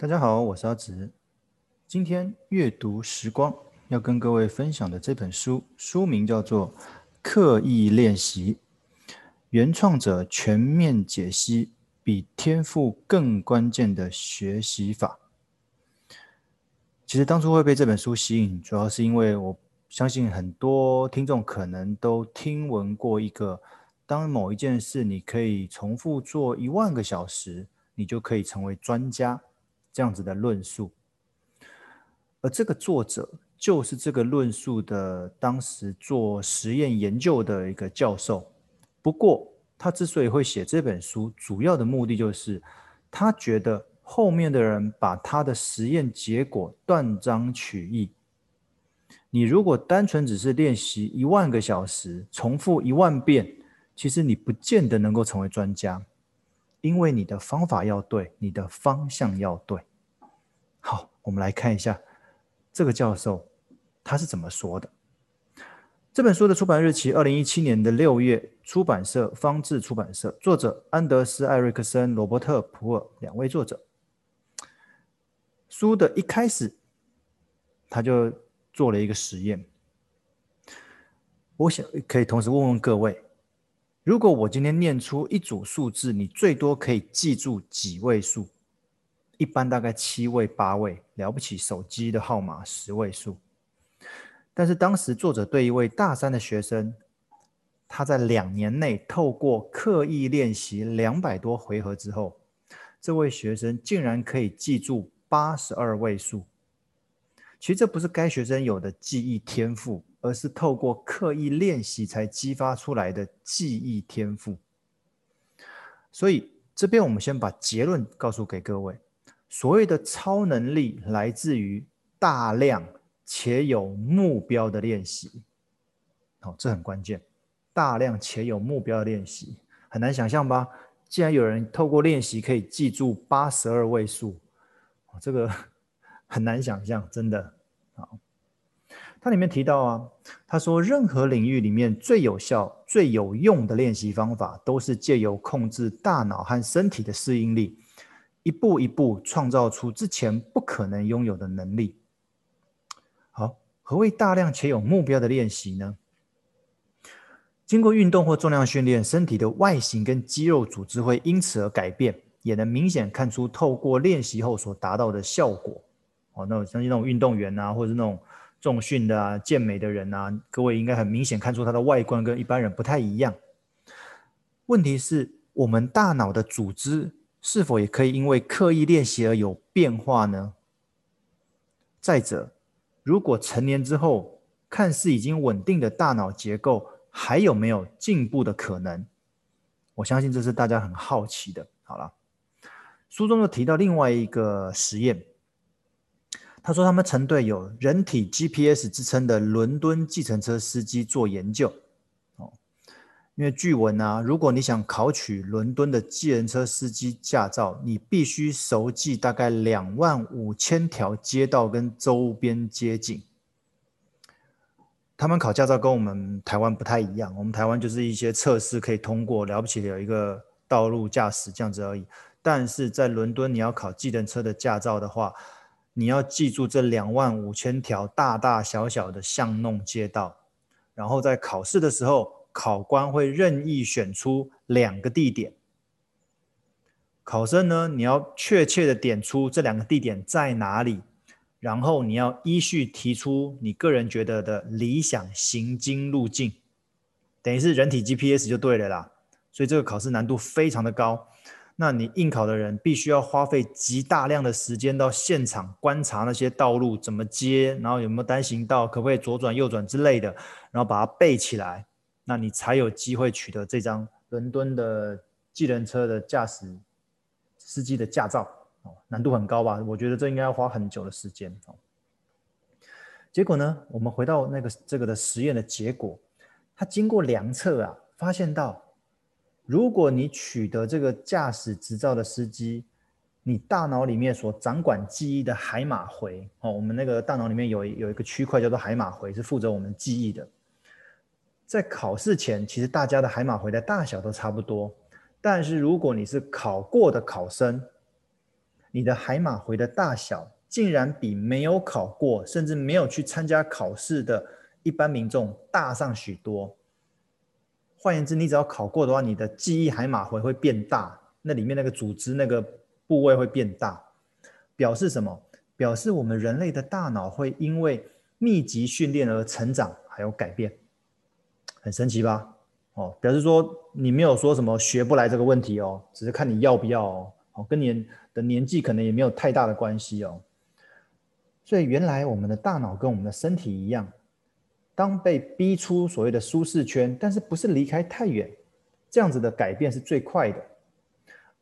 大家好，我是阿直。今天阅读时光要跟各位分享的这本书，书名叫做《刻意练习》，原创者全面解析比天赋更关键的学习法。其实当初会被这本书吸引，主要是因为我相信很多听众可能都听闻过一个，当某一件事你可以重复做一万个小时，你就可以成为专家。这样子的论述，而这个作者就是这个论述的当时做实验研究的一个教授。不过，他之所以会写这本书，主要的目的就是他觉得后面的人把他的实验结果断章取义。你如果单纯只是练习一万个小时，重复一万遍，其实你不见得能够成为专家。因为你的方法要对，你的方向要对。好，我们来看一下这个教授他是怎么说的。这本书的出版日期二零一七年的六月，出版社方志出版社，作者安德斯·艾瑞克森、罗伯特·普尔两位作者。书的一开始，他就做了一个实验。我想可以同时问问各位。如果我今天念出一组数字，你最多可以记住几位数？一般大概七位、八位，了不起，手机的号码十位数。但是当时作者对一位大三的学生，他在两年内透过刻意练习两百多回合之后，这位学生竟然可以记住八十二位数。其实这不是该学生有的记忆天赋。而是透过刻意练习才激发出来的记忆天赋。所以这边我们先把结论告诉给各位：所谓的超能力来自于大量且有目标的练习。好，这很关键。大量且有目标的练习很难想象吧？既然有人透过练习可以记住八十二位数，这个 很难想象，真的。好。它里面提到啊，他说任何领域里面最有效、最有用的练习方法，都是借由控制大脑和身体的适应力，一步一步创造出之前不可能拥有的能力。好，何谓大量且有目标的练习呢？经过运动或重量训练，身体的外形跟肌肉组织会因此而改变，也能明显看出透过练习后所达到的效果。哦，那我相信那种运动员啊，或者是那种。重训的啊，健美的人啊，各位应该很明显看出他的外观跟一般人不太一样。问题是，我们大脑的组织是否也可以因为刻意练习而有变化呢？再者，如果成年之后看似已经稳定的大脑结构，还有没有进步的可能？我相信这是大家很好奇的。好了，书中又提到另外一个实验。他说，他们曾对有人体 GPS 之称的伦敦计程车司机做研究。哦，因为据闻啊，如果你想考取伦敦的计程车司机驾照，你必须熟记大概两万五千条街道跟周边街景。他们考驾照跟我们台湾不太一样，我们台湾就是一些测试可以通过，了不起的有一个道路驾驶这样子而已。但是在伦敦，你要考计程车的驾照的话，你要记住这两万五千条大大小小的巷弄街道，然后在考试的时候，考官会任意选出两个地点。考生呢，你要确切的点出这两个地点在哪里，然后你要依序提出你个人觉得的理想行经路径，等于是人体 GPS 就对了啦。所以这个考试难度非常的高。那你应考的人必须要花费极大量的时间到现场观察那些道路怎么接，然后有没有单行道，可不可以左转右转之类的，然后把它背起来，那你才有机会取得这张伦敦的计程车的驾驶司机的驾照。哦，难度很高吧？我觉得这应该要花很久的时间。哦，结果呢，我们回到那个这个的实验的结果，他经过量测啊，发现到。如果你取得这个驾驶执照的司机，你大脑里面所掌管记忆的海马回哦，我们那个大脑里面有有一个区块叫做海马回，是负责我们记忆的。在考试前，其实大家的海马回的大小都差不多，但是如果你是考过的考生，你的海马回的大小竟然比没有考过，甚至没有去参加考试的一般民众大上许多。换言之，你只要考过的话，你的记忆海马回会变大，那里面那个组织那个部位会变大，表示什么？表示我们人类的大脑会因为密集训练而成长还有改变，很神奇吧？哦，表示说你没有说什么学不来这个问题哦，只是看你要不要哦，哦，跟你的年纪可能也没有太大的关系哦。所以原来我们的大脑跟我们的身体一样。当被逼出所谓的舒适圈，但是不是离开太远，这样子的改变是最快的。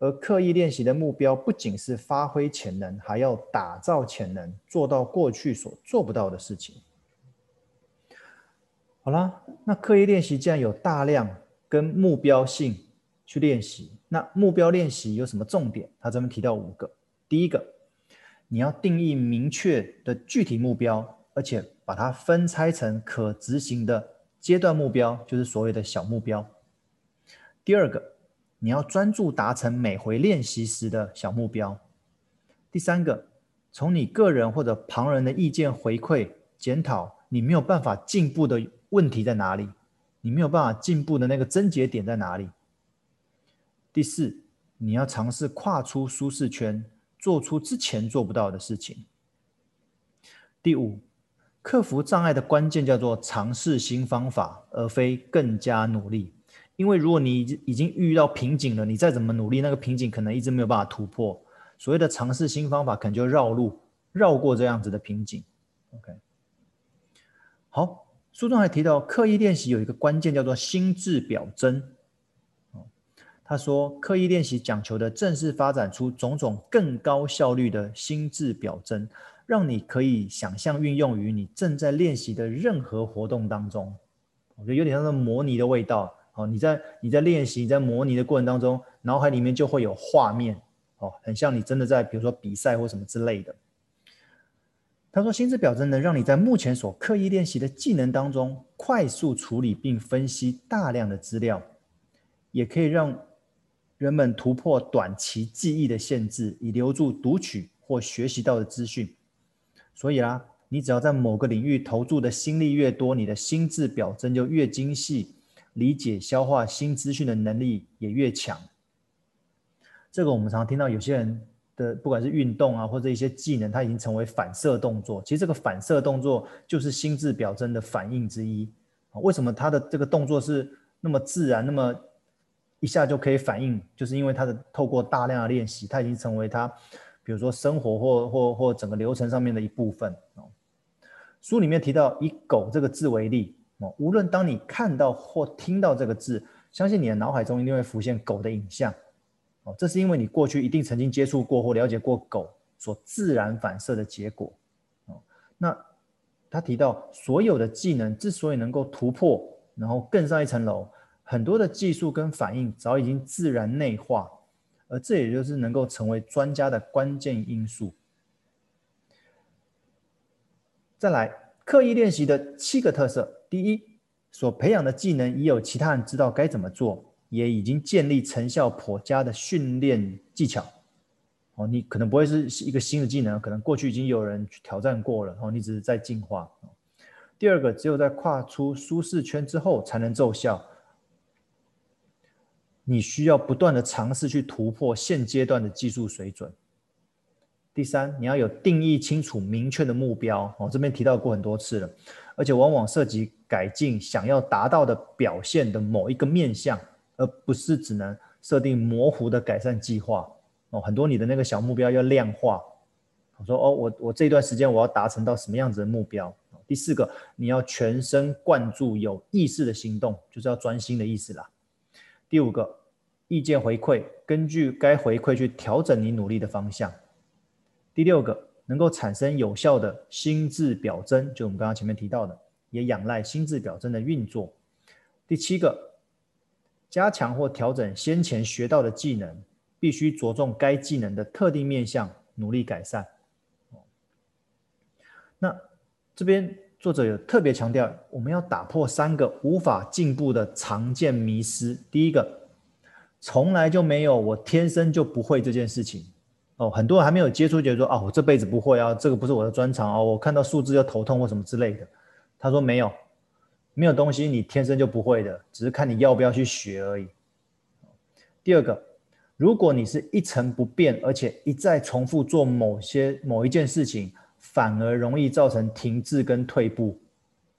而刻意练习的目标不仅是发挥潜能，还要打造潜能，做到过去所做不到的事情。好啦，那刻意练习既然有大量跟目标性去练习，那目标练习有什么重点？他这边提到五个。第一个，你要定义明确的具体目标，而且。把它分拆成可执行的阶段目标，就是所谓的小目标。第二个，你要专注达成每回练习时的小目标。第三个，从你个人或者旁人的意见回馈检讨，你没有办法进步的问题在哪里？你没有办法进步的那个症结点在哪里？第四，你要尝试跨出舒适圈，做出之前做不到的事情。第五。克服障碍的关键叫做尝试新方法，而非更加努力。因为如果你已经遇到瓶颈了，你再怎么努力，那个瓶颈可能一直没有办法突破。所谓的尝试新方法，可能就绕路，绕过这样子的瓶颈。OK，好，书中还提到刻意练习有一个关键叫做心智表征。他说，刻意练习讲求的正是发展出种种更高效率的心智表征。让你可以想象运用于你正在练习的任何活动当中，我觉得有点像是模拟的味道。哦，你在你在练习、你在模拟的过程当中，脑海里面就会有画面，哦，很像你真的在，比如说比赛或什么之类的。他说，心智表征能让你在目前所刻意练习的技能当中，快速处理并分析大量的资料，也可以让人们突破短期记忆的限制，以留住读取或学习到的资讯。所以啦，你只要在某个领域投注的心力越多，你的心智表征就越精细，理解消化新资讯的能力也越强。这个我们常听到有些人的不管是运动啊，或者一些技能，它已经成为反射动作。其实这个反射动作就是心智表征的反应之一。为什么他的这个动作是那么自然，那么一下就可以反应？就是因为他的透过大量的练习，他已经成为他。比如说生活或或或整个流程上面的一部分哦。书里面提到以狗这个字为例哦，无论当你看到或听到这个字，相信你的脑海中一定会浮现狗的影像哦。这是因为你过去一定曾经接触过或了解过狗所自然反射的结果哦。那他提到所有的技能之所以能够突破，然后更上一层楼，很多的技术跟反应早已经自然内化。而这也就是能够成为专家的关键因素。再来，刻意练习的七个特色：第一，所培养的技能已有其他人知道该怎么做，也已经建立成效颇佳的训练技巧。哦，你可能不会是一个新的技能，可能过去已经有人去挑战过了，哦，你只是在进化。第二个，只有在跨出舒适圈之后才能奏效。你需要不断的尝试去突破现阶段的技术水准。第三，你要有定义清楚、明确的目标。哦，这边提到过很多次了，而且往往涉及改进想要达到的表现的某一个面向，而不是只能设定模糊的改善计划。哦，很多你的那个小目标要量化。我说哦，我我这段时间我要达成到什么样子的目标？第四个，你要全神贯注、有意识的行动，就是要专心的意思啦。第五个，意见回馈，根据该回馈去调整你努力的方向。第六个，能够产生有效的心智表征，就我们刚刚前面提到的，也仰赖心智表征的运作。第七个，加强或调整先前学到的技能，必须着重该技能的特定面向，努力改善。那这边。作者有特别强调，我们要打破三个无法进步的常见迷思。第一个，从来就没有我天生就不会这件事情。哦，很多人还没有接触，觉得说啊，我这辈子不会啊，这个不是我的专长哦，我看到数字就头痛或什么之类的。他说没有，没有东西你天生就不会的，只是看你要不要去学而已。第二个，如果你是一成不变，而且一再重复做某些某一件事情，反而容易造成停滞跟退步，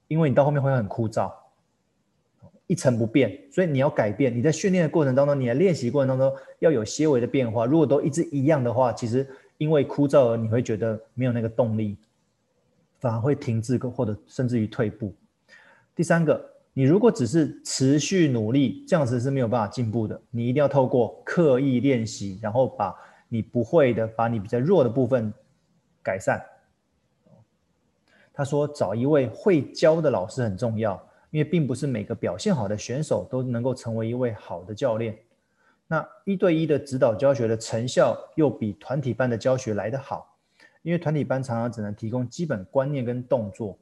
因为你到后面会很枯燥。一成不变，所以你要改变。你在训练的过程当中，你在练习过程当中要有些微的变化。如果都一直一样的话，其实因为枯燥而你会觉得没有那个动力，反而会停滞或者甚至于退步。第三个，你如果只是持续努力，这样子是没有办法进步的。你一定要透过刻意练习，然后把你不会的、把你比较弱的部分改善。他说，找一位会教的老师很重要。因为并不是每个表现好的选手都能够成为一位好的教练，那一对一的指导教学的成效又比团体班的教学来得好，因为团体班常常只能提供基本观念跟动作。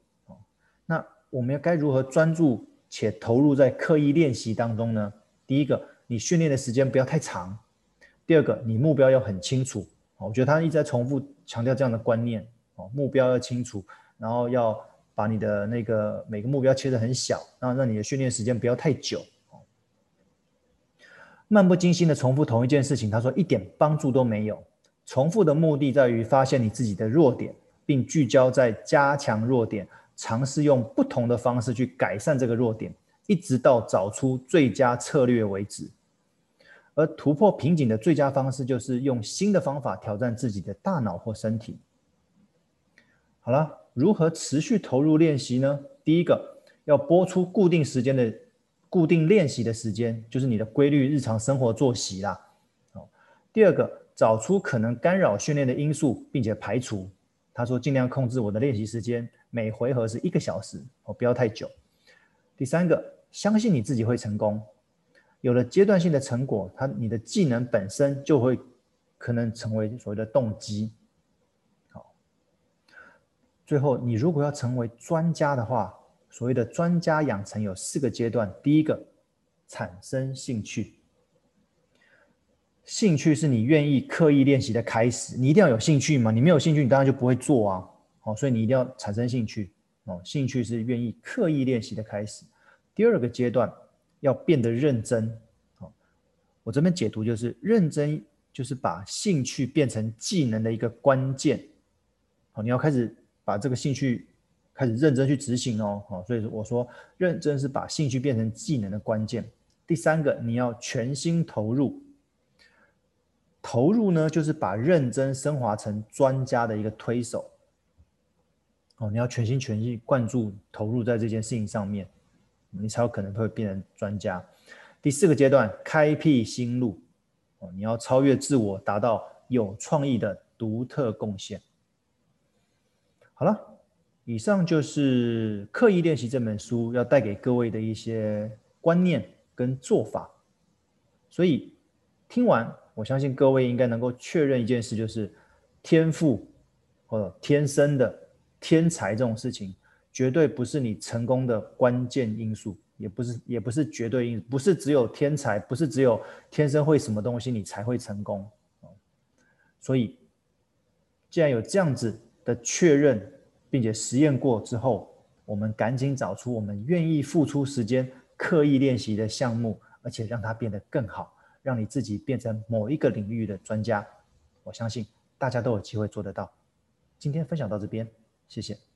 那我们要该如何专注且投入在刻意练习当中呢？第一个，你训练的时间不要太长；第二个，你目标要很清楚。我觉得他一直在重复强调这样的观念，目标要清楚，然后要。把你的那个每个目标切得很小，然后让你的训练时间不要太久。漫不经心的重复同一件事情，他说一点帮助都没有。重复的目的在于发现你自己的弱点，并聚焦在加强弱点，尝试用不同的方式去改善这个弱点，一直到找出最佳策略为止。而突破瓶颈的最佳方式，就是用新的方法挑战自己的大脑或身体。好了。如何持续投入练习呢？第一个，要拨出固定时间的固定练习的时间，就是你的规律日常生活作息啦。哦，第二个，找出可能干扰训练的因素，并且排除。他说，尽量控制我的练习时间，每回合是一个小时，哦，不要太久。第三个，相信你自己会成功。有了阶段性的成果，他你的技能本身就会可能成为所谓的动机。最后，你如果要成为专家的话，所谓的专家养成有四个阶段。第一个，产生兴趣。兴趣是你愿意刻意练习的开始。你一定要有兴趣嘛？你没有兴趣，你当然就不会做啊。哦，所以你一定要产生兴趣。哦，兴趣是愿意刻意练习的开始。第二个阶段，要变得认真。哦，我这边解读就是认真，就是把兴趣变成技能的一个关键。哦，你要开始。把这个兴趣开始认真去执行哦，好，所以我说认真是把兴趣变成技能的关键。第三个，你要全心投入，投入呢就是把认真升华成专家的一个推手。哦，你要全心全意灌注投入在这件事情上面，你才有可能会变成专家。第四个阶段，开辟新路，哦，你要超越自我，达到有创意的独特贡献。好了，以上就是《刻意练习》这本书要带给各位的一些观念跟做法。所以听完，我相信各位应该能够确认一件事，就是天赋或者天生的天才这种事情，绝对不是你成功的关键因素，也不是也不是绝对因素，不是只有天才，不是只有天生会什么东西你才会成功。所以，既然有这样子。的确认，并且实验过之后，我们赶紧找出我们愿意付出时间、刻意练习的项目，而且让它变得更好，让你自己变成某一个领域的专家。我相信大家都有机会做得到。今天分享到这边，谢谢。